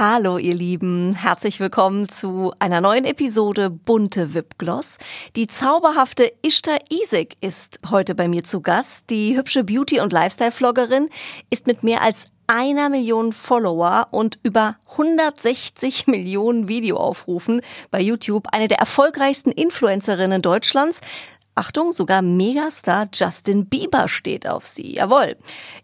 Hallo ihr Lieben, herzlich willkommen zu einer neuen Episode Bunte Wipgloss. Die zauberhafte Ishta Isik ist heute bei mir zu Gast. Die hübsche Beauty- und Lifestyle-Vloggerin ist mit mehr als einer Million Follower und über 160 Millionen Videoaufrufen bei YouTube eine der erfolgreichsten Influencerinnen Deutschlands. Achtung, sogar Megastar Justin Bieber steht auf sie. Jawohl.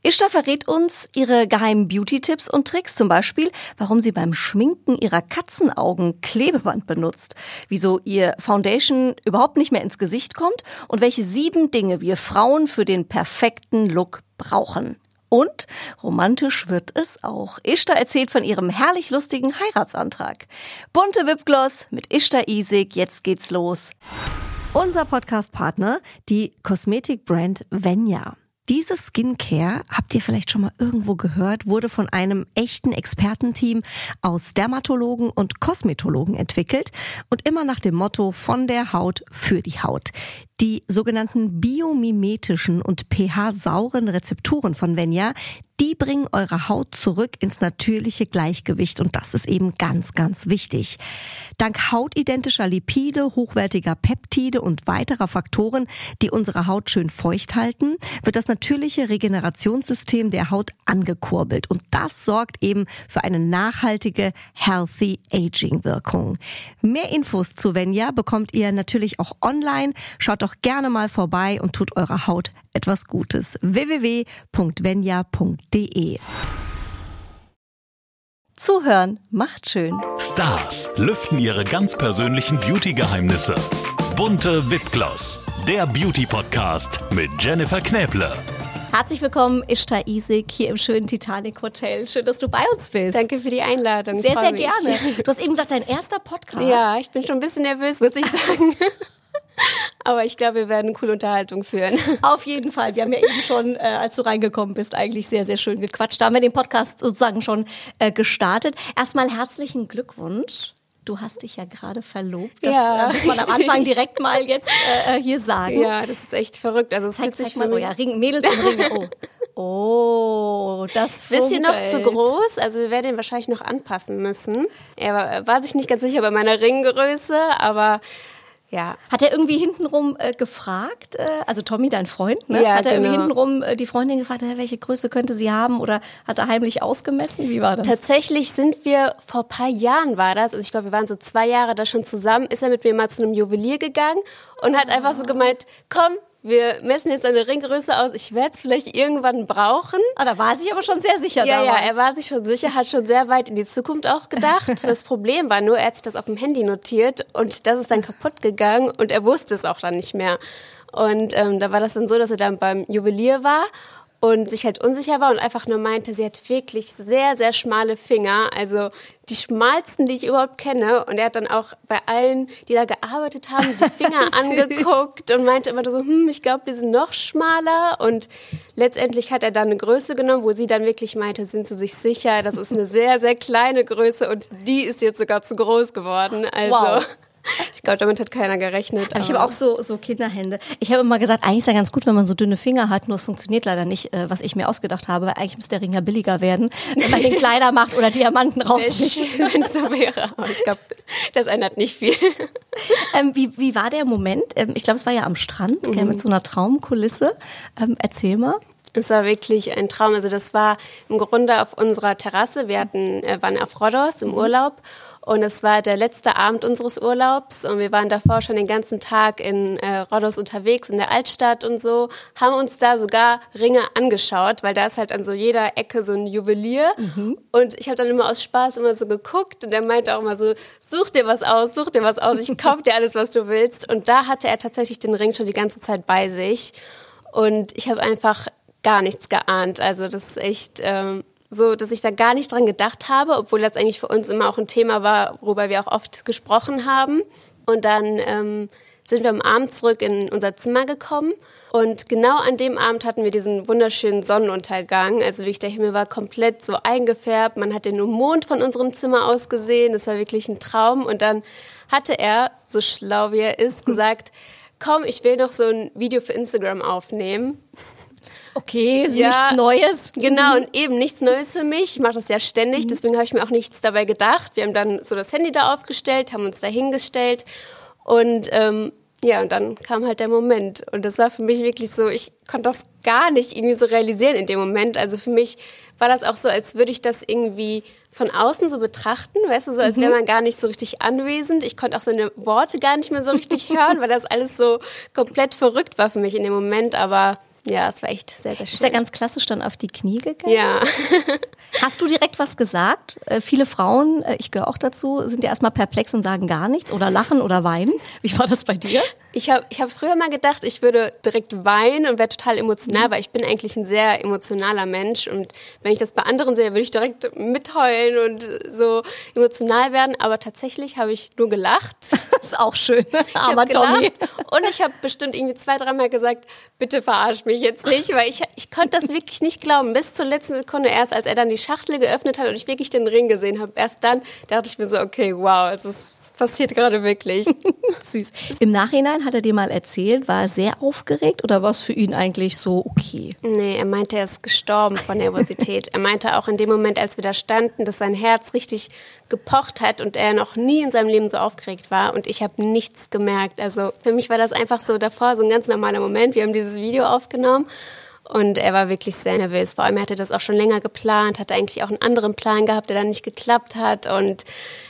Ishtar verrät uns ihre geheimen Beauty-Tipps und Tricks, zum Beispiel, warum sie beim Schminken ihrer Katzenaugen Klebeband benutzt, wieso ihr Foundation überhaupt nicht mehr ins Gesicht kommt und welche sieben Dinge wir Frauen für den perfekten Look brauchen. Und romantisch wird es auch. Ishtar erzählt von ihrem herrlich lustigen Heiratsantrag. Bunte Wipgloss mit Ishtar Isik. Jetzt geht's los. Unser Podcast-Partner, die Kosmetikbrand Venya. Diese Skincare, habt ihr vielleicht schon mal irgendwo gehört, wurde von einem echten Expertenteam aus Dermatologen und Kosmetologen entwickelt und immer nach dem Motto von der Haut für die Haut. Die sogenannten biomimetischen und pH-sauren Rezepturen von Venya, die bringen eure Haut zurück ins natürliche Gleichgewicht und das ist eben ganz, ganz wichtig. Dank hautidentischer Lipide, hochwertiger Peptide und weiterer Faktoren, die unsere Haut schön feucht halten, wird das natürliche Regenerationssystem der Haut angekurbelt und das sorgt eben für eine nachhaltige Healthy Aging Wirkung. Mehr Infos zu Venya bekommt ihr natürlich auch online. Schaut doch gerne mal vorbei und tut eurer Haut etwas Gutes. www.venya.de Zuhören macht schön. Stars lüften ihre ganz persönlichen Beauty-Geheimnisse. Bunte Wipgloss, der Beauty-Podcast mit Jennifer Knäble. Herzlich willkommen, Ishtar Isik, hier im schönen Titanic Hotel. Schön, dass du bei uns bist. Danke für die Einladung. Sehr, sehr mich. gerne. Du hast eben gesagt, dein erster Podcast. Ja, ich bin schon ein bisschen nervös, muss ich sagen. Aber ich glaube, wir werden eine coole Unterhaltung führen. Auf jeden Fall. Wir haben ja eben schon, äh, als du reingekommen bist, eigentlich sehr, sehr schön gequatscht. Da haben wir den Podcast sozusagen schon äh, gestartet. Erstmal herzlichen Glückwunsch. Du hast dich ja gerade verlobt. Das Ja, äh, muss man am richtig. Anfang direkt mal jetzt äh, hier sagen. Ja, das ist echt verrückt. Also es Zeig, fühlt sich mal. Oh ja, Ring, Mädels und Ringe. Oh. Oh, das bisschen noch zu funkelt. groß. Also wir werden ihn wahrscheinlich noch anpassen müssen. Er war, war sich nicht ganz sicher bei meiner Ringgröße, aber ja. Hat er irgendwie hintenrum äh, gefragt, äh, also Tommy, dein Freund, ne? Ja, hat er irgendwie genau. hintenrum äh, die Freundin gefragt, welche Größe könnte sie haben oder hat er heimlich ausgemessen? Wie war das? Tatsächlich sind wir, vor ein paar Jahren war das, also ich glaube, wir waren so zwei Jahre da schon zusammen, ist er mit mir mal zu einem Juwelier gegangen und hat einfach so gemeint, komm, wir messen jetzt eine Ringgröße aus, ich werde es vielleicht irgendwann brauchen. Ah, da war sich aber schon sehr sicher Ja, ja, damals. er war sich schon sicher, hat schon sehr weit in die Zukunft auch gedacht. Das Problem war nur, er hat sich das auf dem Handy notiert und das ist dann kaputt gegangen und er wusste es auch dann nicht mehr. Und ähm, da war das dann so, dass er dann beim Juwelier war und sich halt unsicher war und einfach nur meinte, sie hat wirklich sehr, sehr schmale Finger, also die schmalsten, die ich überhaupt kenne. Und er hat dann auch bei allen, die da gearbeitet haben, die Finger angeguckt und meinte immer so, hm, ich glaube, die sind noch schmaler. Und letztendlich hat er dann eine Größe genommen, wo sie dann wirklich meinte, sind sie sich sicher, das ist eine sehr, sehr kleine Größe und die ist jetzt sogar zu groß geworden. Also Wow. Ich glaube, damit hat keiner gerechnet. Aber ich habe auch so, so Kinderhände. Ich habe immer gesagt, eigentlich ist ja ganz gut, wenn man so dünne Finger hat, nur es funktioniert leider nicht, äh, was ich mir ausgedacht habe, weil eigentlich müsste der Ring ja billiger werden, wenn man den kleiner macht oder Diamanten rausnimmt. wenn es so wäre. Aber ich glaube, das ändert nicht viel. Ähm, wie, wie war der Moment? Ähm, ich glaube, es war ja am Strand, gell, mit so einer Traumkulisse. Ähm, erzähl mal. Es war wirklich ein Traum. Also das war im Grunde auf unserer Terrasse. Wir hatten, äh, waren auf Rhodos im Urlaub und es war der letzte Abend unseres Urlaubs. Und wir waren davor schon den ganzen Tag in äh, Rhodos unterwegs, in der Altstadt und so, haben uns da sogar Ringe angeschaut, weil da ist halt an so jeder Ecke so ein Juwelier. Und ich habe dann immer aus Spaß immer so geguckt. Und er meinte auch immer so, such dir was aus, such dir was aus, ich kauf dir alles, was du willst. Und da hatte er tatsächlich den Ring schon die ganze Zeit bei sich. Und ich habe einfach gar nichts geahnt. Also das ist echt ähm, so, dass ich da gar nicht dran gedacht habe, obwohl das eigentlich für uns immer auch ein Thema war, worüber wir auch oft gesprochen haben. Und dann ähm, sind wir am Abend zurück in unser Zimmer gekommen und genau an dem Abend hatten wir diesen wunderschönen Sonnenuntergang. Also wirklich der Himmel war komplett so eingefärbt, man hat den Mond von unserem Zimmer aus gesehen, das war wirklich ein Traum. Und dann hatte er, so schlau wie er ist, gesagt, komm, ich will noch so ein Video für Instagram aufnehmen. Okay, ja, nichts Neues. Genau, und eben nichts Neues für mich. Ich mache das ja ständig, mhm. deswegen habe ich mir auch nichts dabei gedacht. Wir haben dann so das Handy da aufgestellt, haben uns da hingestellt und ähm, ja, und dann kam halt der Moment. Und das war für mich wirklich so, ich konnte das gar nicht irgendwie so realisieren in dem Moment. Also für mich war das auch so, als würde ich das irgendwie von außen so betrachten, weißt du, so als wäre mhm. man gar nicht so richtig anwesend. Ich konnte auch seine Worte gar nicht mehr so richtig hören, weil das alles so komplett verrückt war für mich in dem Moment. Aber ja, es war echt sehr, sehr schön. Ist ja ganz klassisch dann auf die Knie gegangen. Ja. Hast du direkt was gesagt? Äh, viele Frauen, äh, ich gehöre auch dazu, sind ja erstmal perplex und sagen gar nichts oder lachen oder weinen. Wie war das bei dir? Ich habe ich hab früher mal gedacht, ich würde direkt weinen und wäre total emotional, mhm. weil ich bin eigentlich ein sehr emotionaler Mensch und wenn ich das bei anderen sehe, würde ich direkt mitheulen und so emotional werden. Aber tatsächlich habe ich nur gelacht. Das ist auch schön. Aber Tommy. Und ich habe bestimmt irgendwie zwei, dreimal gesagt, bitte verarsch mich jetzt nicht, weil ich, ich konnte das wirklich nicht glauben. Bis zur letzten Sekunde erst, als er dann die Schachtel geöffnet hat und ich wirklich den Ring gesehen habe, erst dann dachte ich mir so, okay, wow, es ist passiert gerade wirklich. Süß. Im Nachhinein hat er dir mal erzählt, war er sehr aufgeregt oder war es für ihn eigentlich so okay? Nee, er meinte, er ist gestorben von Nervosität. er meinte auch in dem Moment, als wir da standen, dass sein Herz richtig gepocht hat und er noch nie in seinem Leben so aufgeregt war und ich habe nichts gemerkt. Also für mich war das einfach so davor so ein ganz normaler Moment. Wir haben dieses Video aufgenommen und er war wirklich sehr nervös. Vor allem er hatte das auch schon länger geplant, hatte eigentlich auch einen anderen Plan gehabt, der dann nicht geklappt hat. Und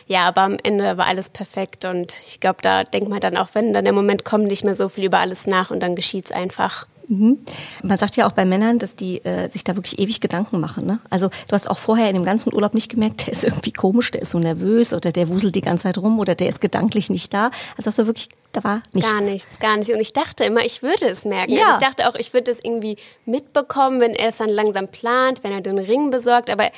ja, aber am Ende war alles perfekt. Und ich glaube, da denkt man dann auch, wenn dann der Moment kommt, nicht mehr so viel über alles nach und dann geschieht es einfach. Mhm. Man sagt ja auch bei Männern, dass die äh, sich da wirklich ewig Gedanken machen. Ne? Also du hast auch vorher in dem ganzen Urlaub nicht gemerkt, der ist irgendwie komisch, der ist so nervös oder der wuselt die ganze Zeit rum oder der ist gedanklich nicht da. Also hast du wirklich, da war nichts. Gar nichts, gar nicht. Und ich dachte immer, ich würde es merken. Ja. Also ich dachte auch, ich würde es irgendwie mitbekommen, wenn er es dann langsam plant, wenn er den Ring besorgt. Aber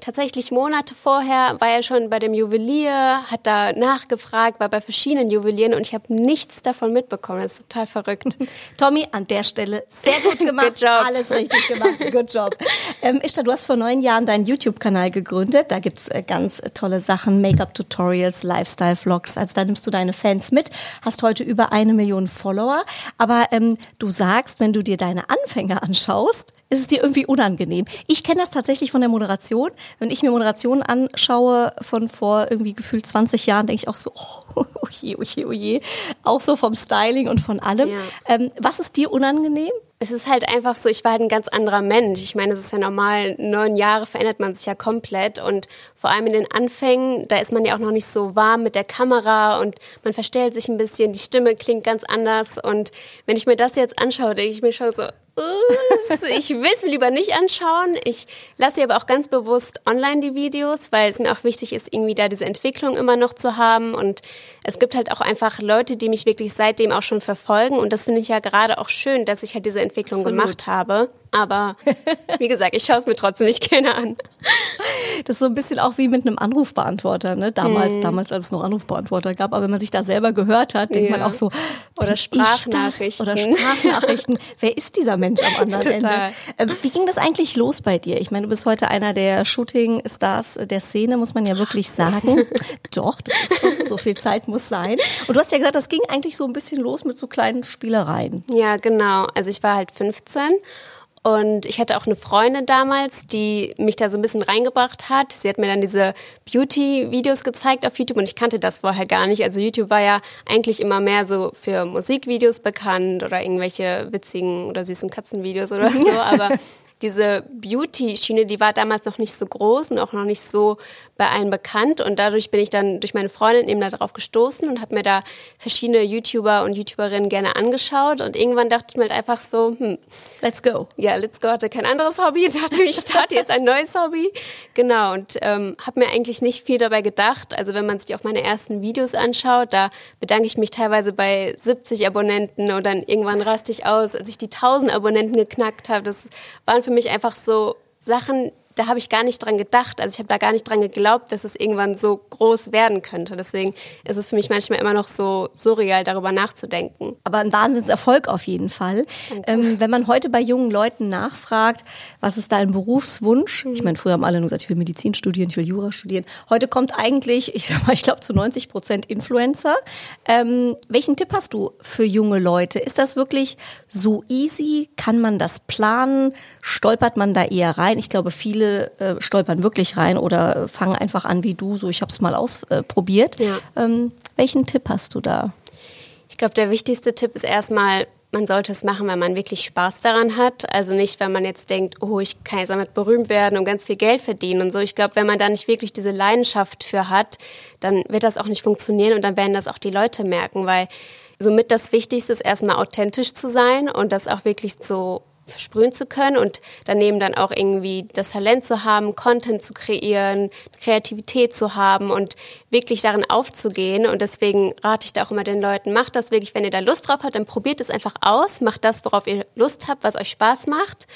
tatsächlich Monate vorher war er schon bei dem Juwelier, hat da nachgefragt, war bei verschiedenen Juwelieren und ich habe nichts davon mitbekommen. Das ist total verrückt. Tommy, an der Stelle sehr gut gemacht. Good job. Alles richtig gemacht. Good job. Ähm, Ishtar, du hast vor neun Jahren deinen YouTube-Kanal gegründet. Da gibt's äh, ganz tolle Sachen, Make-up-Tutorials, Lifestyle-Vlogs. Also da nimmst du deine Fans mit, hast heute über eine Million Follower. Aber ähm, du sagst, wenn du dir deine Anfänge anschaust, ist es dir irgendwie unangenehm. Ich kenne das tatsächlich von der Moderation. Wenn ich mir Moderationen anschaue von vor irgendwie gefühlt 20 Jahren, denke ich auch so, oh, je, oh je, oh je. Auch so vom Styling und von allem. Ja. Ähm, was ist dir unangenehm? Es ist halt einfach so, ich war halt ein ganz anderer Mensch. Ich meine, es ist ja normal, neun Jahre verändert man sich ja komplett und vor allem in den Anfängen, da ist man ja auch noch nicht so warm mit der Kamera und man verstellt sich ein bisschen, die Stimme klingt ganz anders und wenn ich mir das jetzt anschaue, denke ich mir schon so, ich will es mir lieber nicht anschauen. Ich lasse aber auch ganz bewusst online die Videos, weil es mir auch wichtig ist, irgendwie da diese Entwicklung immer noch zu haben. Und es gibt halt auch einfach Leute, die mich wirklich seitdem auch schon verfolgen. Und das finde ich ja gerade auch schön, dass ich halt diese Entwicklung Absolut. gemacht habe. Aber wie gesagt, ich schaue es mir trotzdem nicht gerne an. Das ist so ein bisschen auch wie mit einem Anrufbeantworter, ne? Damals, hm. damals, als es noch Anrufbeantworter gab. Aber wenn man sich da selber gehört hat, denkt ja. man auch so, oder Sprachnachrichten. Oder Sprachnachrichten. Wer ist dieser Mensch am anderen Total. Ende? Ähm, wie ging das eigentlich los bei dir? Ich meine, du bist heute einer der Shooting-Stars der Szene, muss man ja wirklich sagen. Doch, das ist schon so, so viel Zeit muss sein. Und du hast ja gesagt, das ging eigentlich so ein bisschen los mit so kleinen Spielereien. Ja, genau. Also ich war halt 15 und ich hatte auch eine Freundin damals, die mich da so ein bisschen reingebracht hat. Sie hat mir dann diese Beauty-Videos gezeigt auf YouTube und ich kannte das vorher gar nicht. Also YouTube war ja eigentlich immer mehr so für Musikvideos bekannt oder irgendwelche witzigen oder süßen Katzenvideos oder so. Aber diese Beauty-Schiene, die war damals noch nicht so groß und auch noch nicht so bei allen bekannt. Und dadurch bin ich dann durch meine Freundin eben darauf gestoßen und habe mir da verschiedene YouTuber und YouTuberinnen gerne angeschaut. Und irgendwann dachte ich mir halt einfach so, hm, let's go. Ja, let's go. Hatte kein anderes Hobby. Ich dachte, ich starte jetzt ein neues Hobby. Genau. Und ähm, habe mir eigentlich nicht viel dabei gedacht. Also wenn man sich auch meine ersten Videos anschaut, da bedanke ich mich teilweise bei 70 Abonnenten und dann irgendwann raste ich aus, als ich die 1000 Abonnenten geknackt habe. Das waren für mich einfach so Sachen, da habe ich gar nicht dran gedacht. Also ich habe da gar nicht dran geglaubt, dass es irgendwann so groß werden könnte. Deswegen ist es für mich manchmal immer noch so surreal, darüber nachzudenken. Aber ein Wahnsinnserfolg auf jeden Fall. Ähm, wenn man heute bei jungen Leuten nachfragt, was ist dein Berufswunsch? Mhm. Ich meine, früher haben alle nur gesagt, ich will Medizin studieren, ich will Jura studieren. Heute kommt eigentlich, ich sag mal, ich glaube zu 90 Prozent Influencer. Ähm, welchen Tipp hast du für junge Leute? Ist das wirklich so easy? Kann man das planen? Stolpert man da eher rein? Ich glaube, viele äh, stolpern wirklich rein oder fangen einfach an wie du, so ich habe es mal ausprobiert. Ja. ähm, welchen Tipp hast du da? Ich glaube, der wichtigste Tipp ist erstmal, man sollte es machen, wenn man wirklich Spaß daran hat. Also nicht, wenn man jetzt denkt, oh, ich kann jetzt damit berühmt werden und ganz viel Geld verdienen und so. Ich glaube, wenn man da nicht wirklich diese Leidenschaft für hat, dann wird das auch nicht funktionieren und dann werden das auch die Leute merken, weil somit das Wichtigste ist, erstmal authentisch zu sein und das auch wirklich zu versprühen zu können und daneben dann auch irgendwie das Talent zu haben, Content zu kreieren, Kreativität zu haben und wirklich darin aufzugehen. Und deswegen rate ich da auch immer den Leuten, macht das wirklich, wenn ihr da Lust drauf habt, dann probiert es einfach aus, macht das, worauf ihr Lust habt, was euch Spaß macht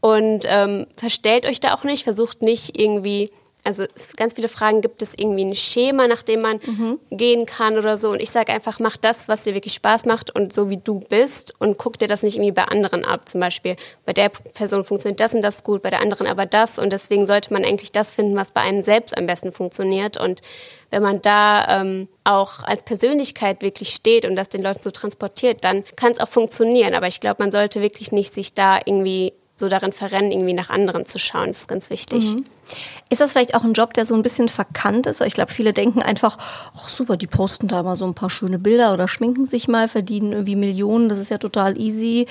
und ähm, verstellt euch da auch nicht, versucht nicht irgendwie also ganz viele Fragen, gibt es irgendwie ein Schema, nach dem man mhm. gehen kann oder so. Und ich sage einfach, mach das, was dir wirklich Spaß macht und so wie du bist und guck dir das nicht irgendwie bei anderen ab. Zum Beispiel, bei der Person funktioniert das und das gut, bei der anderen aber das. Und deswegen sollte man eigentlich das finden, was bei einem selbst am besten funktioniert. Und wenn man da ähm, auch als Persönlichkeit wirklich steht und das den Leuten so transportiert, dann kann es auch funktionieren. Aber ich glaube, man sollte wirklich nicht sich da irgendwie so darin verrennen, irgendwie nach anderen zu schauen. Das ist ganz wichtig. Mhm. Ist das vielleicht auch ein Job, der so ein bisschen verkannt ist? Ich glaube, viele denken einfach, ach super, die posten da mal so ein paar schöne Bilder oder schminken sich mal, verdienen irgendwie Millionen, das ist ja total easy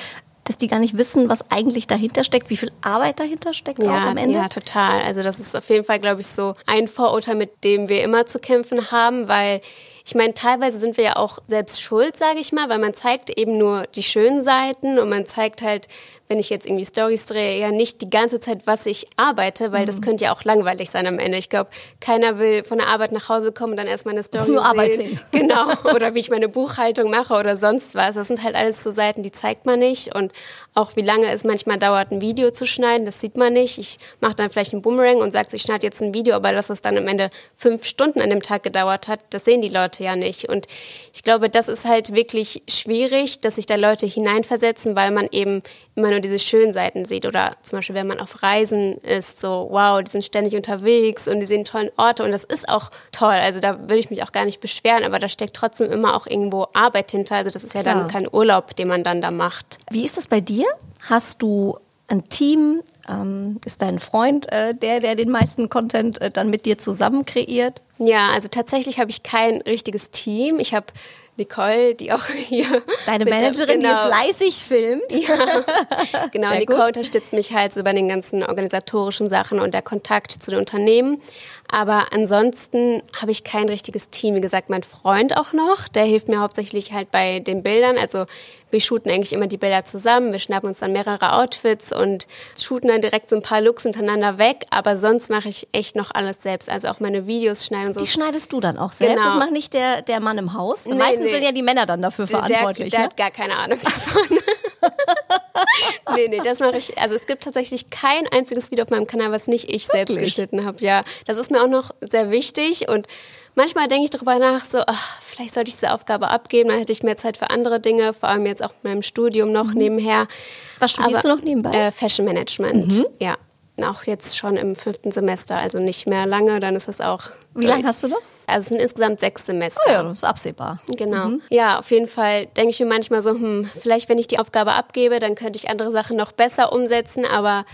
dass die gar nicht wissen, was eigentlich dahinter steckt, wie viel Arbeit dahinter steckt ja, auch am Ende. Ja, total. Also das ist auf jeden Fall, glaube ich, so ein Vorurteil, mit dem wir immer zu kämpfen haben, weil ich meine, teilweise sind wir ja auch selbst schuld, sage ich mal, weil man zeigt eben nur die schönen Seiten und man zeigt halt, wenn ich jetzt irgendwie Stories drehe, ja nicht die ganze Zeit, was ich arbeite, weil mhm. das könnte ja auch langweilig sein am Ende. Ich glaube, keiner will von der Arbeit nach Hause kommen und dann erstmal eine Story Nur sehen. Arbeit sehen. Genau. Oder wie ich meine Buchhaltung mache oder sonst was. Das sind halt alles so Seiten, die zeigt man nicht. Und auch wie lange es manchmal dauert, ein Video zu schneiden, das sieht man nicht. Ich mache dann vielleicht einen Boomerang und sage, ich schneide jetzt ein Video, aber dass es dann am Ende fünf Stunden an dem Tag gedauert hat, das sehen die Leute ja nicht. Und ich glaube, das ist halt wirklich schwierig, dass sich da Leute hineinversetzen, weil man eben immer nur diese schönen Seiten sieht. Oder zum Beispiel, wenn man auf Reisen ist, so, wow, die sind ständig unterwegs und die sehen tollen Orte und das ist auch toll. Also da würde ich mich auch gar nicht beschweren, aber da steckt trotzdem immer auch irgendwo Arbeit hinter. Also das ist ja Klar. dann kein Urlaub, den man dann da macht. Wie ist das bei dir? Hast du ein Team? Ähm, ist dein Freund äh, der, der den meisten Content äh, dann mit dir zusammen kreiert? Ja, also tatsächlich habe ich kein richtiges Team. Ich habe Nicole, die auch hier. Deine Managerin, genau, die fleißig filmt. Ja, genau. Sehr Nicole gut. unterstützt mich halt so bei den ganzen organisatorischen Sachen und der Kontakt zu den Unternehmen. Aber ansonsten habe ich kein richtiges Team. Wie gesagt, mein Freund auch noch, der hilft mir hauptsächlich halt bei den Bildern. Also wir shooten eigentlich immer die Bilder zusammen. Wir schnappen uns dann mehrere Outfits und shooten dann direkt so ein paar Looks hintereinander weg. Aber sonst mache ich echt noch alles selbst. Also auch meine Videos schneiden so. Die schneidest du dann auch selbst? Genau. Das macht nicht der, der Mann im Haus? Nee, Meistens nee. sind ja die Männer dann dafür der, verantwortlich. Der, der ne? hat gar keine Ahnung davon. nee, nee, das mache ich. Also es gibt tatsächlich kein einziges Video auf meinem Kanal, was nicht ich Wirklich? selbst geschnitten habe. Ja, das ist mir auch noch sehr wichtig und manchmal denke ich darüber nach, so, ach, vielleicht sollte ich diese Aufgabe abgeben, dann hätte ich mehr Zeit für andere Dinge, vor allem jetzt auch mit meinem Studium noch mhm. nebenher. Was studierst Aber, du noch nebenbei? Äh, Fashion Management, mhm. ja. Auch jetzt schon im fünften Semester, also nicht mehr lange, dann ist das auch. Wie lange hast du noch? Also es sind insgesamt sechs Semester. Oh ja, das ist absehbar. Genau. Mhm. Ja, auf jeden Fall denke ich mir manchmal so, hm, vielleicht wenn ich die Aufgabe abgebe, dann könnte ich andere Sachen noch besser umsetzen, aber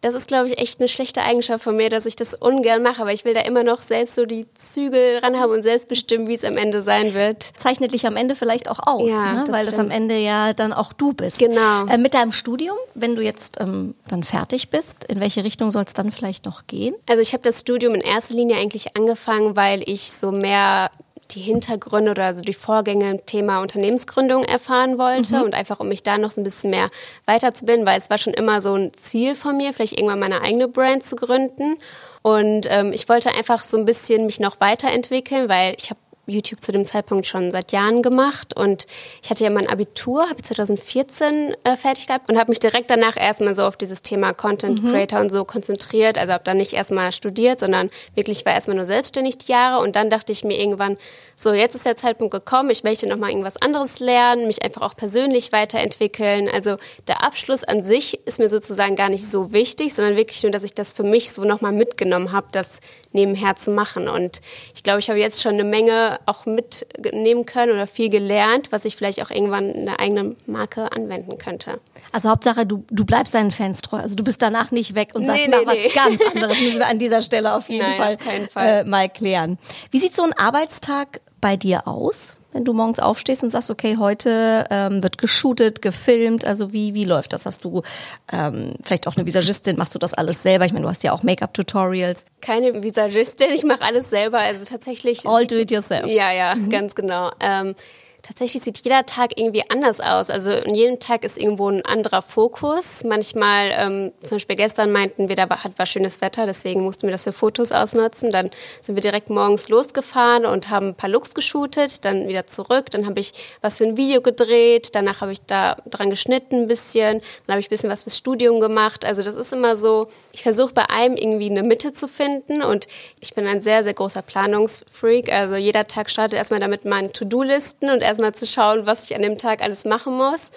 das ist, glaube ich, echt eine schlechte Eigenschaft von mir, dass ich das ungern mache, aber ich will da immer noch selbst so die Zügel ran haben und selbst bestimmen, wie es am Ende sein wird. Zeichnet dich am Ende vielleicht auch aus, ja, ne? das weil stimmt. das am Ende ja dann auch du bist. Genau. Äh, mit deinem Studium, wenn du jetzt ähm, dann fertig bist, in welche Richtung soll es dann vielleicht noch gehen? Also ich habe das Studium in erster Linie eigentlich angefangen, weil ich so mehr die Hintergründe oder also die Vorgänge im Thema Unternehmensgründung erfahren wollte mhm. und einfach um mich da noch so ein bisschen mehr weiterzubilden, weil es war schon immer so ein Ziel von mir, vielleicht irgendwann meine eigene Brand zu gründen. Und ähm, ich wollte einfach so ein bisschen mich noch weiterentwickeln, weil ich habe YouTube zu dem Zeitpunkt schon seit Jahren gemacht und ich hatte ja mein Abitur, habe ich 2014 äh, fertig gehabt und habe mich direkt danach erstmal so auf dieses Thema Content mhm. Creator und so konzentriert. Also habe dann nicht erstmal studiert, sondern wirklich war erstmal nur selbstständig die Jahre und dann dachte ich mir irgendwann, so jetzt ist der Zeitpunkt gekommen, ich möchte nochmal irgendwas anderes lernen, mich einfach auch persönlich weiterentwickeln. Also der Abschluss an sich ist mir sozusagen gar nicht so wichtig, sondern wirklich nur, dass ich das für mich so nochmal mitgenommen habe, das nebenher zu machen. Und ich glaube, ich habe jetzt schon eine Menge auch mitnehmen können oder viel gelernt, was ich vielleicht auch irgendwann in der eigenen Marke anwenden könnte. Also Hauptsache, du, du bleibst deinen Fans treu. Also du bist danach nicht weg und sagst, nee, mach nee, was ganz anderes. Müssen wir an dieser Stelle auf jeden Nein, Fall, auf Fall. Äh, mal klären. Wie sieht so ein Arbeitstag bei dir aus? Wenn du morgens aufstehst und sagst, okay, heute ähm, wird geshootet, gefilmt, also wie, wie läuft das? Hast du ähm, vielleicht auch eine Visagistin, machst du das alles selber? Ich meine, du hast ja auch Make-up-Tutorials. Keine Visagistin, ich mache alles selber, also tatsächlich. All do it yourself. Ja, ja, mhm. ganz genau. Ähm, Tatsächlich sieht jeder Tag irgendwie anders aus. Also in jedem Tag ist irgendwo ein anderer Fokus. Manchmal, ähm, zum Beispiel gestern meinten wir, da war, war schönes Wetter, deswegen mussten wir das für Fotos ausnutzen. Dann sind wir direkt morgens losgefahren und haben ein paar Looks geshootet, dann wieder zurück. Dann habe ich was für ein Video gedreht, danach habe ich da dran geschnitten ein bisschen, dann habe ich ein bisschen was fürs Studium gemacht. Also das ist immer so, ich versuche bei allem irgendwie eine Mitte zu finden und ich bin ein sehr, sehr großer Planungsfreak. Also jeder Tag startet erstmal damit meinen To-Do-Listen und erst erstmal zu schauen, was ich an dem Tag alles machen muss.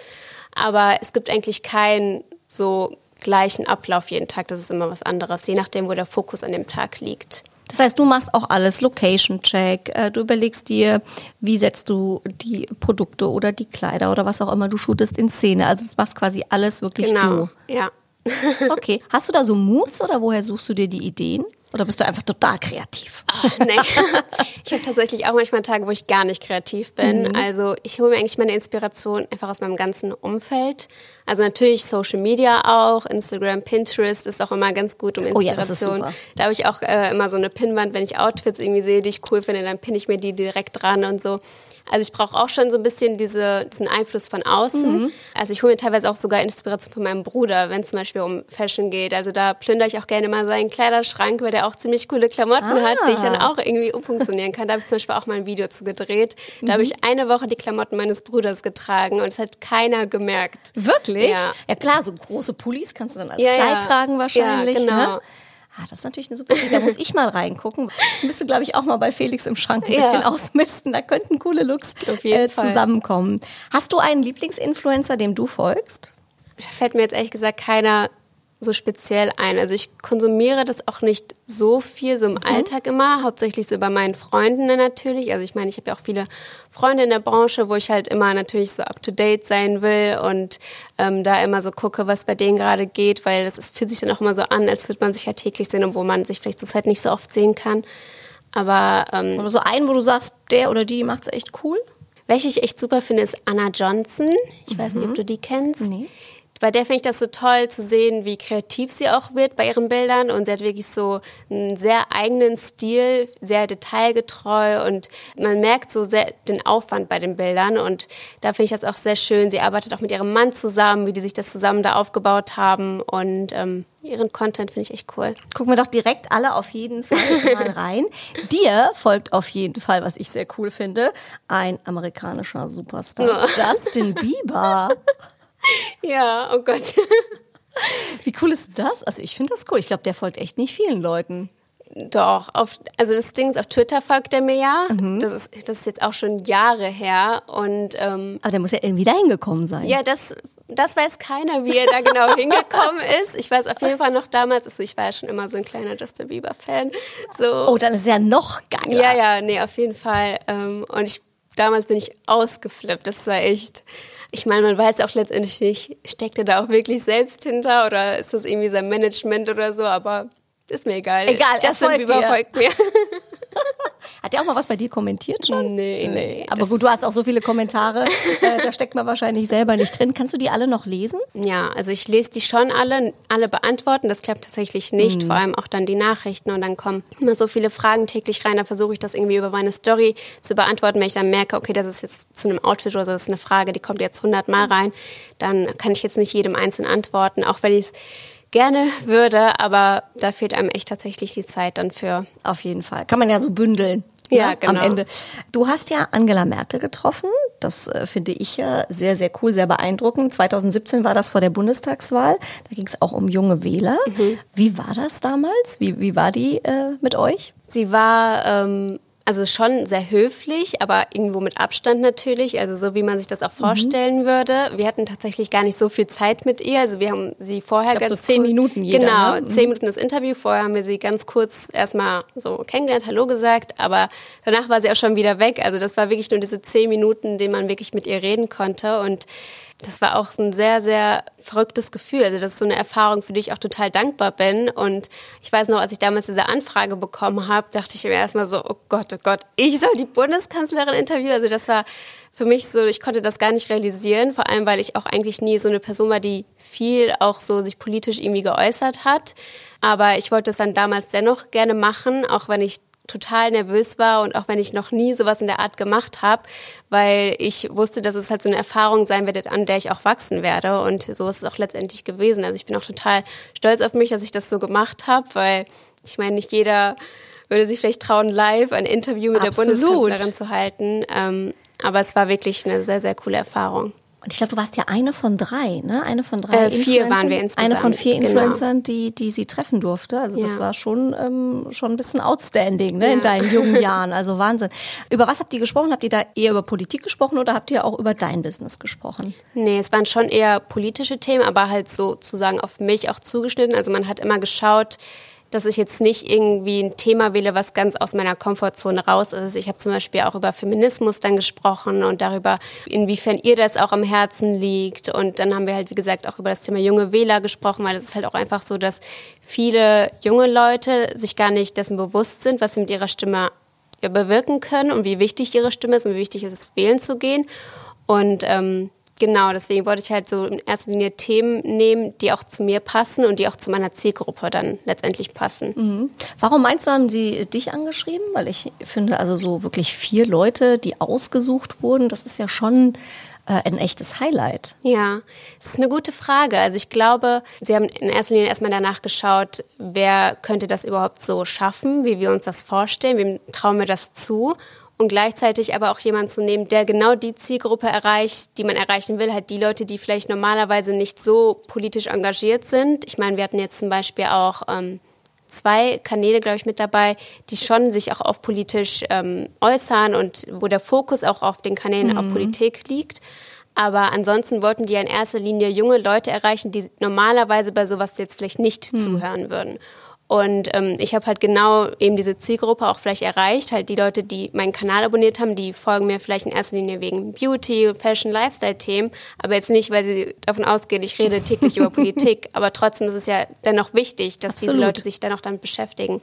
Aber es gibt eigentlich keinen so gleichen Ablauf jeden Tag. Das ist immer was anderes, je nachdem, wo der Fokus an dem Tag liegt. Das heißt, du machst auch alles, Location-Check, äh, du überlegst dir, wie setzt du die Produkte oder die Kleider oder was auch immer du shootest in Szene. Also das machst quasi alles wirklich genau. du. Ja. okay. Hast du da so Moods oder woher suchst du dir die Ideen? Oder bist du einfach total kreativ? Oh, nee. Ich habe tatsächlich auch manchmal Tage, wo ich gar nicht kreativ bin. Mhm. Also ich hole mir eigentlich meine Inspiration einfach aus meinem ganzen Umfeld. Also natürlich Social Media auch, Instagram, Pinterest ist auch immer ganz gut um Inspiration. Oh ja, da habe ich auch äh, immer so eine Pinwand, wenn ich Outfits irgendwie sehe, die ich cool finde, dann pinne ich mir die direkt dran und so. Also ich brauche auch schon so ein bisschen diese, diesen Einfluss von außen. Mhm. Also ich hole mir teilweise auch sogar Inspiration von meinem Bruder, wenn es zum Beispiel um Fashion geht. Also da plündere ich auch gerne mal seinen Kleiderschrank, weil der auch ziemlich coole Klamotten ah. hat, die ich dann auch irgendwie umfunktionieren kann. Da habe ich zum Beispiel auch mal ein Video zu gedreht. Da mhm. habe ich eine Woche die Klamotten meines Bruders getragen und es hat keiner gemerkt. Wirklich? Ja, ja klar, so große Pullis kannst du dann als ja, Kleid ja. tragen wahrscheinlich. Ja, genau. Ne? Ah, das ist natürlich eine super Idee. Da muss ich mal reingucken. Müsste, glaube ich, auch mal bei Felix im Schrank ein ja. bisschen ausmisten. Da könnten coole Looks äh, zusammenkommen. Hast du einen Lieblingsinfluencer, dem du folgst? Da fällt mir jetzt ehrlich gesagt keiner so speziell ein. Also ich konsumiere das auch nicht so viel, so im mhm. Alltag immer, hauptsächlich so bei meinen Freunden natürlich. Also ich meine, ich habe ja auch viele Freunde in der Branche, wo ich halt immer natürlich so up-to-date sein will und ähm, da immer so gucke, was bei denen gerade geht, weil das ist, fühlt sich dann auch immer so an, als würde man sich ja halt täglich sehen, obwohl man sich vielleicht zur Zeit nicht so oft sehen kann. Aber ähm, so einen, wo du sagst, der oder die macht es echt cool? Welche ich echt super finde, ist Anna Johnson. Ich mhm. weiß nicht, ob mhm. du die kennst. Nee bei der finde ich das so toll zu sehen, wie kreativ sie auch wird bei ihren Bildern. Und sie hat wirklich so einen sehr eigenen Stil, sehr detailgetreu und man merkt so sehr den Aufwand bei den Bildern. Und da finde ich das auch sehr schön. Sie arbeitet auch mit ihrem Mann zusammen, wie die sich das zusammen da aufgebaut haben. Und ähm, ihren Content finde ich echt cool. Gucken wir doch direkt alle auf jeden Fall mal rein. Dir folgt auf jeden Fall, was ich sehr cool finde, ein amerikanischer Superstar, Justin Bieber. Ja, oh Gott. Wie cool ist das? Also ich finde das cool. Ich glaube, der folgt echt nicht vielen Leuten. Doch, auf, also das Ding ist, auf Twitter folgt er mir ja. Mhm. Das, ist, das ist jetzt auch schon Jahre her. Und, ähm, Aber der muss ja irgendwie da hingekommen sein. Ja, das, das weiß keiner, wie er da genau hingekommen ist. Ich weiß auf jeden Fall noch damals, also ich war ja schon immer so ein kleiner Justin Bieber-Fan. So. Oh, dann ist er noch geiler. Ja, ja, nee, auf jeden Fall. Ähm, und ich, damals bin ich ausgeflippt. Das war echt ich meine, man weiß auch letztendlich nicht, steckt er da auch wirklich selbst hinter oder ist das irgendwie sein Management oder so, aber ist mir egal. Egal, Justin Bieber folgt mir. Hat der auch mal was bei dir kommentiert schon? Nee, nee. Aber gut, du hast auch so viele Kommentare, äh, da steckt man wahrscheinlich selber nicht drin. Kannst du die alle noch lesen? Ja, also ich lese die schon alle, alle beantworten. Das klappt tatsächlich nicht, mhm. vor allem auch dann die Nachrichten. Und dann kommen immer so viele Fragen täglich rein. Da versuche ich das irgendwie über meine Story zu beantworten. Wenn ich dann merke, okay, das ist jetzt zu einem Outfit oder so, das ist eine Frage, die kommt jetzt hundertmal rein, dann kann ich jetzt nicht jedem einzeln antworten, auch wenn ich es gerne würde, aber da fehlt einem echt tatsächlich die Zeit dann für. Auf jeden Fall. Kann man ja so bündeln Ja, ne, genau. am Ende. Du hast ja Angela Merkel getroffen. Das äh, finde ich ja sehr, sehr cool, sehr beeindruckend. 2017 war das vor der Bundestagswahl. Da ging es auch um junge Wähler. Mhm. Wie war das damals? Wie, wie war die äh, mit euch? Sie war ähm, also schon sehr höflich, aber irgendwo mit Abstand natürlich, also so wie man sich das auch Mhm. vorstellen würde. Wir hatten tatsächlich gar nicht so viel Zeit mit ihr, also wir haben sie vorher Ich ganz so zehn kurz- Minuten jeder, Genau, ne? Mhm. zehn Minuten das Interview. Vorher haben wir sie ganz kurz erstmal so kennengelernt, Hallo gesagt, aber danach war sie auch schon wieder weg. Also das war wirklich nur diese zehn Minuten, in denen man wirklich mit ihr reden konnte und das war auch ein sehr, sehr verrücktes Gefühl. Also das ist so eine Erfahrung, für die ich auch total dankbar bin. Und ich weiß noch, als ich damals diese Anfrage bekommen habe, dachte ich mir erstmal so, oh Gott, oh Gott, ich soll die Bundeskanzlerin interviewen. Also das war für mich so, ich konnte das gar nicht realisieren, vor allem weil ich auch eigentlich nie so eine Person war, die viel auch so sich politisch irgendwie geäußert hat. Aber ich wollte es dann damals dennoch gerne machen, auch wenn ich total nervös war und auch wenn ich noch nie sowas in der Art gemacht habe, weil ich wusste, dass es halt so eine Erfahrung sein wird, an der ich auch wachsen werde und so ist es auch letztendlich gewesen. Also ich bin auch total stolz auf mich, dass ich das so gemacht habe, weil ich meine, nicht jeder würde sich vielleicht trauen, live ein Interview mit Absolut. der Bundeskanzlerin zu halten. Ähm, aber es war wirklich eine sehr, sehr coole Erfahrung. Und ich glaube, du warst ja eine von drei, ne? Eine von drei Äh, vier Influencern. waren wir insgesamt, Eine von vier genau. Influencern, die, die sie treffen durfte. Also das Ja. war schon, ähm, schon ein bisschen outstanding, ne? In Ja. deinen jungen Jahren. Also Wahnsinn. Über was habt ihr gesprochen? Habt ihr da eher über Politik gesprochen oder habt ihr auch über dein Business gesprochen? Nee, es waren schon eher politische Themen, aber halt sozusagen auf mich auch zugeschnitten. Also man hat immer geschaut, dass ich jetzt nicht irgendwie ein Thema wähle, was ganz aus meiner Komfortzone raus ist. Ich habe zum Beispiel auch über Feminismus dann gesprochen und darüber, inwiefern ihr das auch am Herzen liegt. Und dann haben wir halt, wie gesagt, auch über das Thema junge Wähler gesprochen, weil es ist halt auch einfach so, dass viele junge Leute sich gar nicht dessen bewusst sind, was sie mit ihrer Stimme bewirken können und wie wichtig ihre Stimme ist und wie wichtig es ist, wählen zu gehen. Und ähm, genau, deswegen wollte ich halt so in erster Linie Themen nehmen, die auch zu mir passen und die auch zu meiner Zielgruppe dann letztendlich passen. Warum meinst du, haben sie dich angeschrieben? Weil ich finde, also so wirklich vier Leute, die ausgesucht wurden, das ist ja schon äh, ein echtes Highlight. Ja, das ist eine gute Frage. Also ich glaube, Sie haben in erster Linie erstmal danach geschaut, wer könnte das überhaupt so schaffen, wie wir uns das vorstellen, wem trauen wir das zu. Und gleichzeitig aber auch jemanden zu nehmen, der genau die Zielgruppe erreicht, die man erreichen will, halt die Leute, die vielleicht normalerweise nicht so politisch engagiert sind. Ich meine, wir hatten jetzt zum Beispiel auch ähm, zwei Kanäle, glaube ich, mit dabei, die schon sich auch auf politisch ähm, äußern und wo der Fokus auch auf den Kanälen auf Politik liegt. Aber ansonsten wollten die ja in erster Linie junge Leute erreichen, die normalerweise bei sowas jetzt vielleicht nicht zuhören würden. Und ähm, ich habe halt genau eben diese Zielgruppe auch vielleicht erreicht. Halt die Leute, die meinen Kanal abonniert haben, die folgen mir vielleicht in erster Linie wegen Beauty, Fashion, Lifestyle-Themen, aber jetzt nicht, weil sie davon ausgehen, ich rede täglich über Politik. Aber trotzdem ist es ja dennoch wichtig, dass Absolut. diese Leute sich dennoch damit beschäftigen.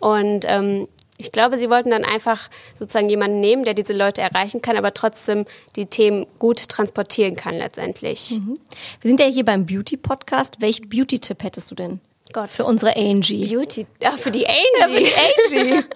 Und ähm, ich glaube, sie wollten dann einfach sozusagen jemanden nehmen, der diese Leute erreichen kann, aber trotzdem die Themen gut transportieren kann letztendlich. Wir sind ja hier beim Beauty-Podcast. Welch Beauty-Tipp hättest du denn? Gott. Für unsere Angie. Beauty, ja, für die Angie. Angie.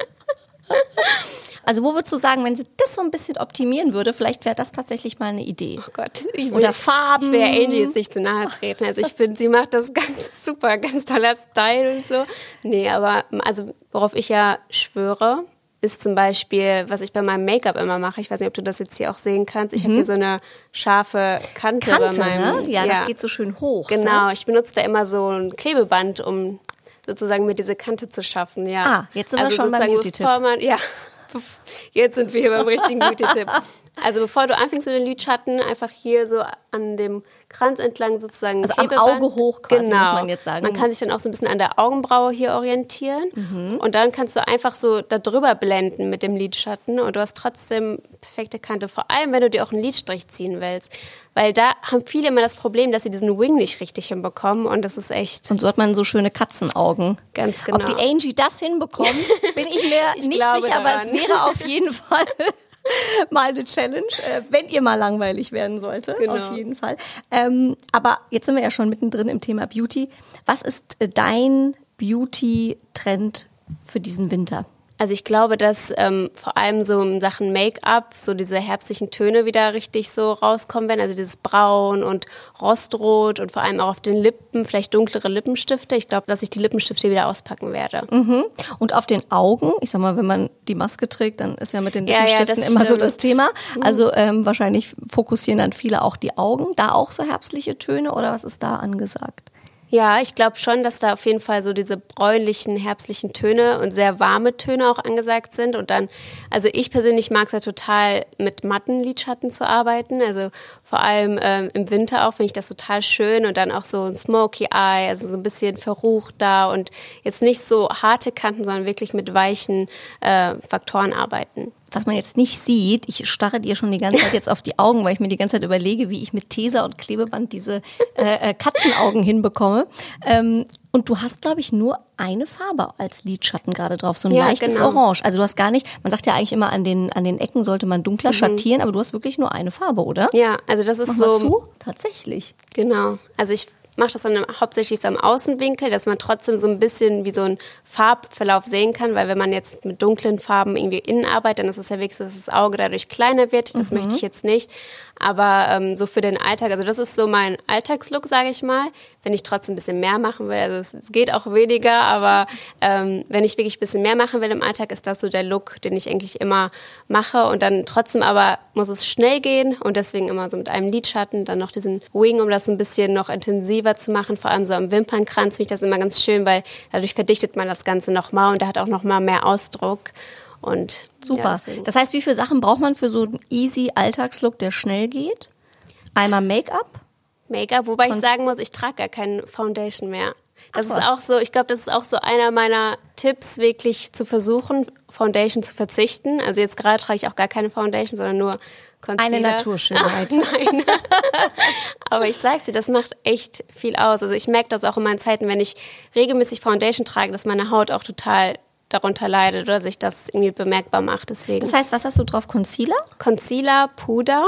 Also wo würdest du sagen, wenn sie das so ein bisschen optimieren würde, vielleicht wäre das tatsächlich mal eine Idee. Oh Gott. Ich Oder Farben. Ich will ja Angie jetzt nicht zu nahe treten. Also ich finde, sie macht das ganz super, ganz toller Style und so. Nee, aber also worauf ich ja schwöre, ist zum Beispiel, was ich bei meinem Make-up immer mache. Ich weiß nicht, ob du das jetzt hier auch sehen kannst. Ich habe hier so eine scharfe Kante, Mhm. Kante, bei meinem. ne? Ja, das geht so schön hoch. Ne? Genau, ich benutze da immer so ein Klebeband, um sozusagen mir diese Kante zu schaffen. Ja. Ah, jetzt sind wir schon beim Beauty-Tipp. ja, jetzt sind wir hier beim richtigen Beauty-Tipp. Also bevor du anfängst mit den Lidschatten, einfach hier so an dem Kranz entlang sozusagen Also am Klebeband. Auge hoch quasi, genau. muss man jetzt sagen. Man kann sich dann auch so ein bisschen an der Augenbraue hier orientieren Mhm. und dann kannst du einfach so da drüber blenden mit dem Lidschatten und du hast trotzdem perfekte Kante, vor allem wenn du dir auch einen Lidstrich ziehen willst. Weil da haben viele immer das Problem, dass sie diesen Wing nicht richtig hinbekommen und das ist echt Und so hat man so schöne Katzenaugen. Ganz genau. Ob die Angie das hinbekommt, bin ich mir Ich nicht sicher, aber es daran. wäre auf jeden Fall mal eine Challenge, äh, wenn ihr mal langweilig werden sollte. Genau. Auf jeden Fall. Ähm, aber jetzt sind wir ja schon mittendrin im Thema Beauty. Was ist äh, dein Beauty-Trend für diesen Winter? Also ich glaube, dass ähm, vor allem so in Sachen Make-up so diese herbstlichen Töne wieder richtig so rauskommen werden. Also dieses Braun und Rostrot und vor allem auch auf den Lippen, vielleicht dunklere Lippenstifte. Ich glaube, dass ich die Lippenstifte wieder auspacken werde. Mhm. Und auf den Augen, ich sag mal, wenn man die Maske trägt, dann ist ja mit den Lippenstiften ja, ja, immer stimmt. so das Thema. Mhm. Also ähm, wahrscheinlich fokussieren dann viele auch die Augen. Da auch so herbstliche Töne oder was ist da angesagt? Ja, ich glaube schon, dass da auf jeden Fall so diese bräunlichen, herbstlichen Töne und sehr warme Töne auch angesagt sind. Und dann, also ich persönlich mag es ja total, mit matten Lidschatten zu arbeiten. Also vor allem ähm, im Winter auch finde ich das total schön und dann auch so ein Smoky Eye, also so ein bisschen verrucht da und jetzt nicht so harte Kanten, sondern wirklich mit weichen äh, Faktoren arbeiten was man jetzt nicht sieht, ich starre dir schon die ganze Zeit jetzt auf die Augen, weil ich mir die ganze Zeit überlege, wie ich mit Tesa und Klebeband diese äh, äh, Katzenaugen hinbekomme. Ähm, und du hast, glaube ich, nur eine Farbe als Lidschatten gerade drauf, so ein ja, leichtes genau. Orange. Also du hast gar nicht, man sagt ja eigentlich immer, an den, an den Ecken sollte man dunkler mhm. schattieren, aber du hast wirklich nur eine Farbe, oder? Ja, also das ist Mach so. Mal zu. Tatsächlich. Genau. Also ich mache das dann hauptsächlich so am Außenwinkel, dass man trotzdem so ein bisschen wie so ein Farbverlauf sehen kann, weil wenn man jetzt mit dunklen Farben irgendwie innen arbeitet, dann ist es ja wirklich so, dass das Auge dadurch kleiner wird. Das mhm. möchte ich jetzt nicht. Aber ähm, so für den Alltag, also das ist so mein Alltagslook, sage ich mal. Wenn ich trotzdem ein bisschen mehr machen will, also es, es geht auch weniger, aber ähm, wenn ich wirklich ein bisschen mehr machen will im Alltag, ist das so der Look, den ich eigentlich immer mache. Und dann trotzdem aber muss es schnell gehen und deswegen immer so mit einem Lidschatten, dann noch diesen Wing, um das ein bisschen noch intensiver zu machen. Vor allem so am Wimpernkranz finde ich das immer ganz schön, weil dadurch verdichtet man das Ganze nochmal und der hat auch nochmal mehr Ausdruck. Und Super. Ja, das heißt, wie viele Sachen braucht man für so einen easy Alltagslook, der schnell geht? Einmal Make-up. Make-up, wobei ich sagen muss, ich trage gar keine Foundation mehr. Das Ach, ist auch so, ich glaube, das ist auch so einer meiner Tipps, wirklich zu versuchen, Foundation zu verzichten. Also jetzt gerade trage ich auch gar keine Foundation, sondern nur Concealer. Eine Naturschönheit. Ach, nein. Aber ich sag's dir, das macht echt viel aus. Also ich merke das auch in meinen Zeiten, wenn ich regelmäßig Foundation trage, dass meine Haut auch total darunter leidet oder sich das irgendwie bemerkbar macht. Deswegen. Das heißt, was hast du drauf? Concealer? Concealer, Puder,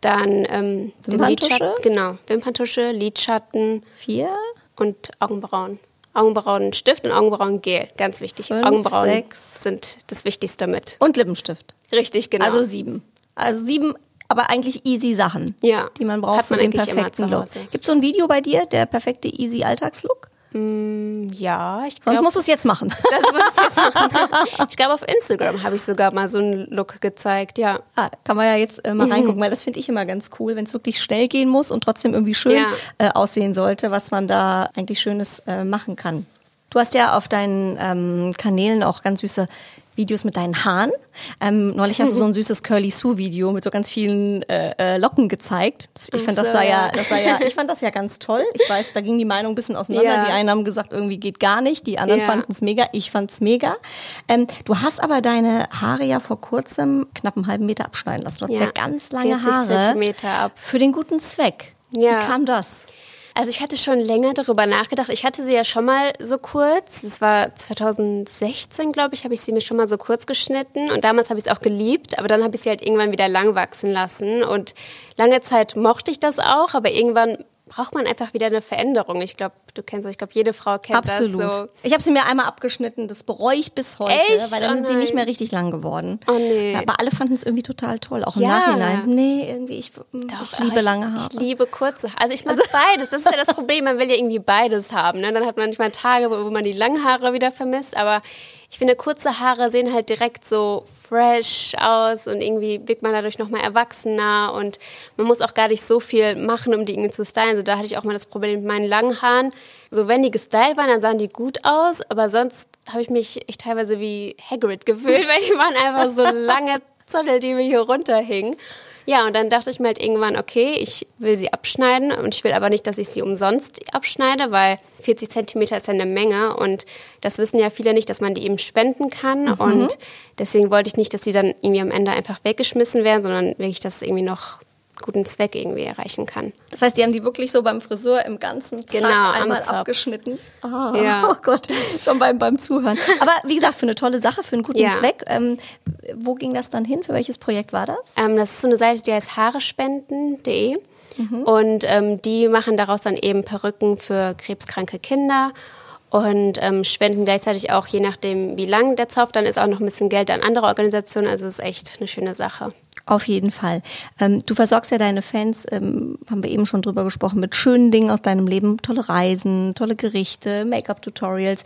dann ähm, Wimperntusche? Genau, Wimperntusche, Lidschatten. Vier? Und Augenbrauen. Augenbrauenstift und Augenbrauengel, ganz wichtig. Fünf, Augenbrauen sechs. sind das Wichtigste mit. Und Lippenstift. Richtig, genau. Also sieben. Also sieben, aber eigentlich easy Sachen, ja. die man braucht Hat man für den perfekten Look. Gibt es so ein Video bei dir, der perfekte easy Alltagslook? Mm, ja, ich glaube. Sonst musst du es jetzt machen. Das muss ich jetzt machen. Ich glaube, auf Instagram habe ich sogar mal so einen Look gezeigt, ja. Ah, kann man ja jetzt äh, mal mhm. reingucken, weil das finde ich immer ganz cool, wenn es wirklich schnell gehen muss und trotzdem irgendwie schön ja. äh, aussehen sollte, was man da eigentlich Schönes äh, machen kann. Du hast ja auf deinen ähm, Kanälen auch ganz süße Videos mit deinen Haaren. Ähm, neulich hast du so ein süßes Curly Sue Video mit so ganz vielen äh, äh Locken gezeigt. Ich fand das sah ja, das sah ja, ich fand das ja ganz toll. Ich weiß, da ging die Meinung ein bisschen auseinander. Ja. Die einen haben gesagt, irgendwie geht gar nicht. Die anderen ja. fanden es mega. Ich fand es mega. Ähm, du hast aber deine Haare ja vor kurzem knapp einen halben Meter abschneiden lassen. Du hast ja, ja ganz lange Haare. Zentimeter ab. Für den guten Zweck. Ja. Wie kam das? Also ich hatte schon länger darüber nachgedacht. Ich hatte sie ja schon mal so kurz. Das war 2016, glaube ich, habe ich sie mir schon mal so kurz geschnitten. Und damals habe ich es auch geliebt. Aber dann habe ich sie halt irgendwann wieder lang wachsen lassen. Und lange Zeit mochte ich das auch. Aber irgendwann braucht man einfach wieder eine Veränderung. Ich glaube, du kennst das. Ich glaube, jede Frau kennt Absolut. das so. Ich habe sie mir einmal abgeschnitten. Das bereue ich bis heute, Echt? weil dann oh sind sie nicht mehr richtig lang geworden. Oh nee. Ja, aber alle fanden es irgendwie total toll, auch im ja. Nachhinein. Nee, irgendwie ich, Doch, ich liebe lange Haare. Ich liebe kurze. Also ich mag also beides. Das ist ja das Problem. Man will ja irgendwie beides haben. Ne? Dann hat man manchmal Tage, wo man die langen Haare wieder vermisst. Aber ich finde, kurze Haare sehen halt direkt so fresh aus und irgendwie wirkt man dadurch nochmal erwachsener und man muss auch gar nicht so viel machen, um die irgendwie zu stylen. Also da hatte ich auch mal das Problem mit meinen langen Haaren. So wenn die gestylt waren, dann sahen die gut aus, aber sonst habe ich mich echt teilweise wie Hagrid gefühlt, weil die waren einfach so lange Zottel, die mir hier runterhingen. Ja, und dann dachte ich mir halt irgendwann, okay, ich will sie abschneiden und ich will aber nicht, dass ich sie umsonst abschneide, weil 40 Zentimeter ist ja eine Menge und das wissen ja viele nicht, dass man die eben spenden kann mhm. und deswegen wollte ich nicht, dass die dann irgendwie am Ende einfach weggeschmissen werden, sondern wirklich, dass es irgendwie noch guten Zweck irgendwie erreichen kann. Das heißt, die haben die wirklich so beim Friseur im ganzen Zack genau, einmal abgeschnitten. Oh, ja. oh Gott, schon beim, beim Zuhören. Aber wie gesagt, für eine tolle Sache, für einen guten ja. Zweck. Ähm, wo ging das dann hin? Für welches Projekt war das? Ähm, das ist so eine Seite, die heißt haarespenden.de. Mhm. Und ähm, die machen daraus dann eben Perücken für krebskranke Kinder. und ähm, spenden gleichzeitig auch, je nachdem, wie lang der Zopf dann ist, auch noch ein bisschen Geld an andere Organisationen. Also es ist echt eine schöne Sache. Auf jeden Fall. Ähm, du versorgst ja deine Fans, ähm, haben wir eben schon drüber gesprochen, mit schönen Dingen aus deinem Leben, tolle Reisen, tolle Gerichte, Make-up-Tutorials.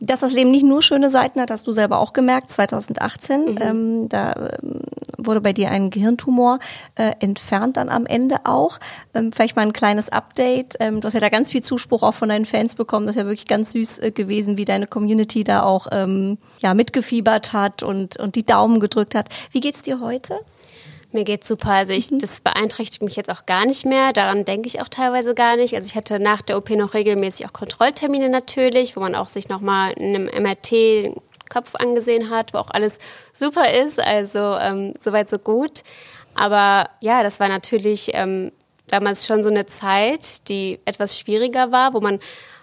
Dass das Leben nicht nur schöne Seiten hat, hast du selber auch gemerkt, 2018. Mhm. Ähm, da ähm, wurde bei dir ein Gehirntumor äh, entfernt dann am Ende auch. Ähm, vielleicht mal ein kleines Update. Ähm, du hast ja da ganz viel Zuspruch auch von deinen Fans bekommen. Das ist ja wirklich ganz süß äh, gewesen, wie deine Community da auch ähm, ja, mitgefiebert hat und, und die Daumen gedrückt hat. Wie geht's dir heute? Mir geht's super. Also ich, mhm. das beeinträchtigt mich jetzt auch gar nicht mehr. Daran denke ich auch teilweise gar nicht. Also ich hatte nach der OP noch regelmäßig auch Kontrolltermine natürlich, wo man auch sich nochmal in einem MRT Kopf angesehen hat, wo auch alles super ist. Also ähm, soweit so gut. Aber ja, das war natürlich ähm, damals schon so eine Zeit, die etwas schwieriger war, wo man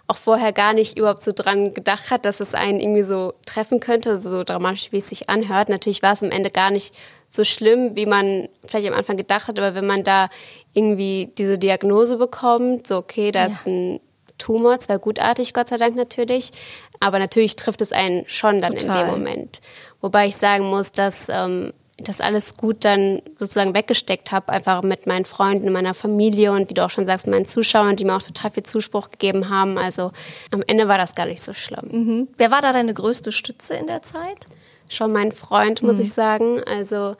auch vorher gar nicht überhaupt so dran gedacht hat, dass es einen irgendwie so treffen könnte, so dramatisch, wie es sich anhört. Natürlich war es am Ende gar nicht so schlimm, wie man vielleicht am Anfang gedacht hat, aber wenn man da irgendwie diese Diagnose bekommt, so okay, da ja. ist ein Tumor, zwar gutartig, Gott sei Dank natürlich, aber natürlich trifft es einen schon dann Total. in dem Moment. Wobei ich sagen muss, dass ähm, das alles gut dann sozusagen weggesteckt habe, einfach mit meinen Freunden, meiner Familie und wie du auch schon sagst, meinen Zuschauern, die mir auch total viel Zuspruch gegeben haben. Also am Ende war das gar nicht so schlimm. Mhm. Wer war da deine größte Stütze in der Zeit? Schon mein Freund, muss mhm. ich sagen. Also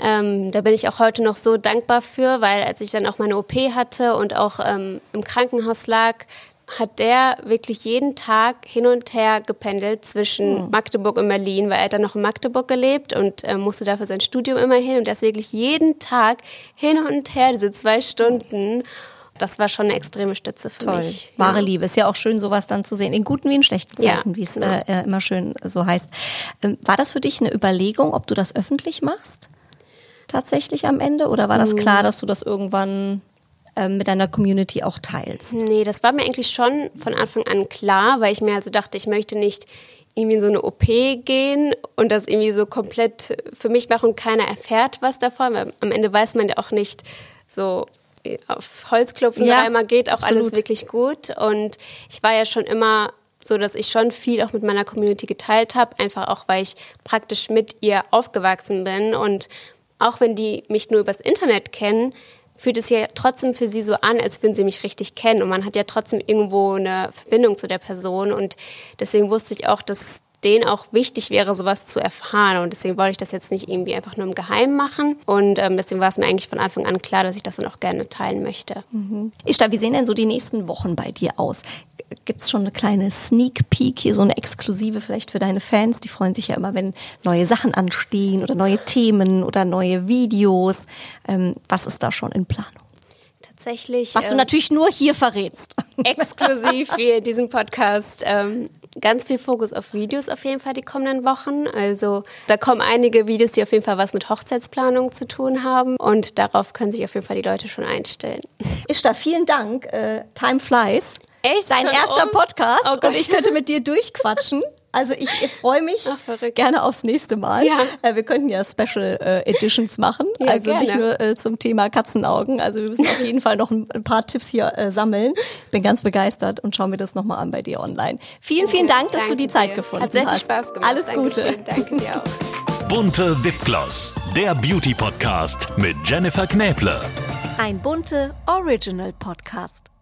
ähm, da bin ich auch heute noch so dankbar für, weil als ich dann auch meine OP hatte und auch ähm, im Krankenhaus lag, hat der wirklich jeden Tag hin und her gependelt zwischen mhm. Magdeburg und Berlin, weil er dann noch in Magdeburg gelebt und äh, musste dafür sein Studium immer hin und er ist wirklich jeden Tag hin und her, diese zwei Stunden das war schon eine extreme Stütze für Toll. mich. Wahre ja. Liebe. Ist ja auch schön, sowas dann zu sehen. In guten wie in schlechten Zeiten, ja, wie es genau. äh, immer schön so heißt. Ähm, war das für dich eine Überlegung, ob du das öffentlich machst? Tatsächlich am Ende? Oder war das klar, dass du das irgendwann ähm, mit deiner Community auch teilst? Nee, das war mir eigentlich schon von Anfang an klar, weil ich mir also dachte, ich möchte nicht irgendwie in so eine OP gehen und das irgendwie so komplett für mich machen und keiner erfährt was davon, weil am Ende weiß man ja auch nicht so, auf Holzklopfen ja, dreimal geht auch absolut. alles wirklich gut. Und ich war ja schon immer so, dass ich schon viel auch mit meiner Community geteilt habe, einfach auch, weil ich praktisch mit ihr aufgewachsen bin. Und auch wenn die mich nur übers Internet kennen, fühlt es ja trotzdem für sie so an, als würden sie mich richtig kennen. Und man hat ja trotzdem irgendwo eine Verbindung zu der Person. Und deswegen wusste ich auch, dass denen auch wichtig wäre, sowas zu erfahren. Und deswegen wollte ich das jetzt nicht irgendwie einfach nur im Geheimen machen. Und ähm, deswegen war es mir eigentlich von Anfang an klar, dass ich das dann auch gerne teilen möchte. Mhm. Ishta, wie sehen denn so die nächsten Wochen bei dir aus? Gibt es schon eine kleine Sneak Peek hier, so eine exklusive vielleicht für deine Fans? Die freuen sich ja immer, wenn neue Sachen anstehen oder neue Themen oder neue Videos. Ähm, was ist da schon in Planung? tatsächlich. Was du ähm, natürlich nur hier verrätst. Exklusiv für diesen Podcast. Ähm, ganz viel Fokus auf Videos auf jeden Fall die kommenden Wochen. Also da kommen einige Videos, die auf jeden Fall was mit Hochzeitsplanung zu tun haben. Und darauf können sich auf jeden Fall die Leute schon einstellen. Ishta, vielen Dank. Äh, time flies. Echt? Dein erster um? Podcast oh und ich könnte mit dir durchquatschen. Also ich, ich freue mich Ach, gerne aufs nächste Mal. Ja. Äh, wir könnten ja Special äh, Editions machen, ja, also gerne. nicht nur äh, zum Thema Katzenaugen. Also wir müssen auf jeden Fall noch ein, ein paar Tipps hier äh, sammeln. Bin ganz begeistert und schauen wir das nochmal an bei dir online. Vielen, vielen Dank, dass Danke du die Zeit dir. gefunden hast. Hat sehr viel Spaß gemacht. Alles Gute. Dankeschön. Danke dir auch. Bunte Wipgloss, der Beauty Podcast mit Jennifer Knäble. Ein bunte Original Podcast.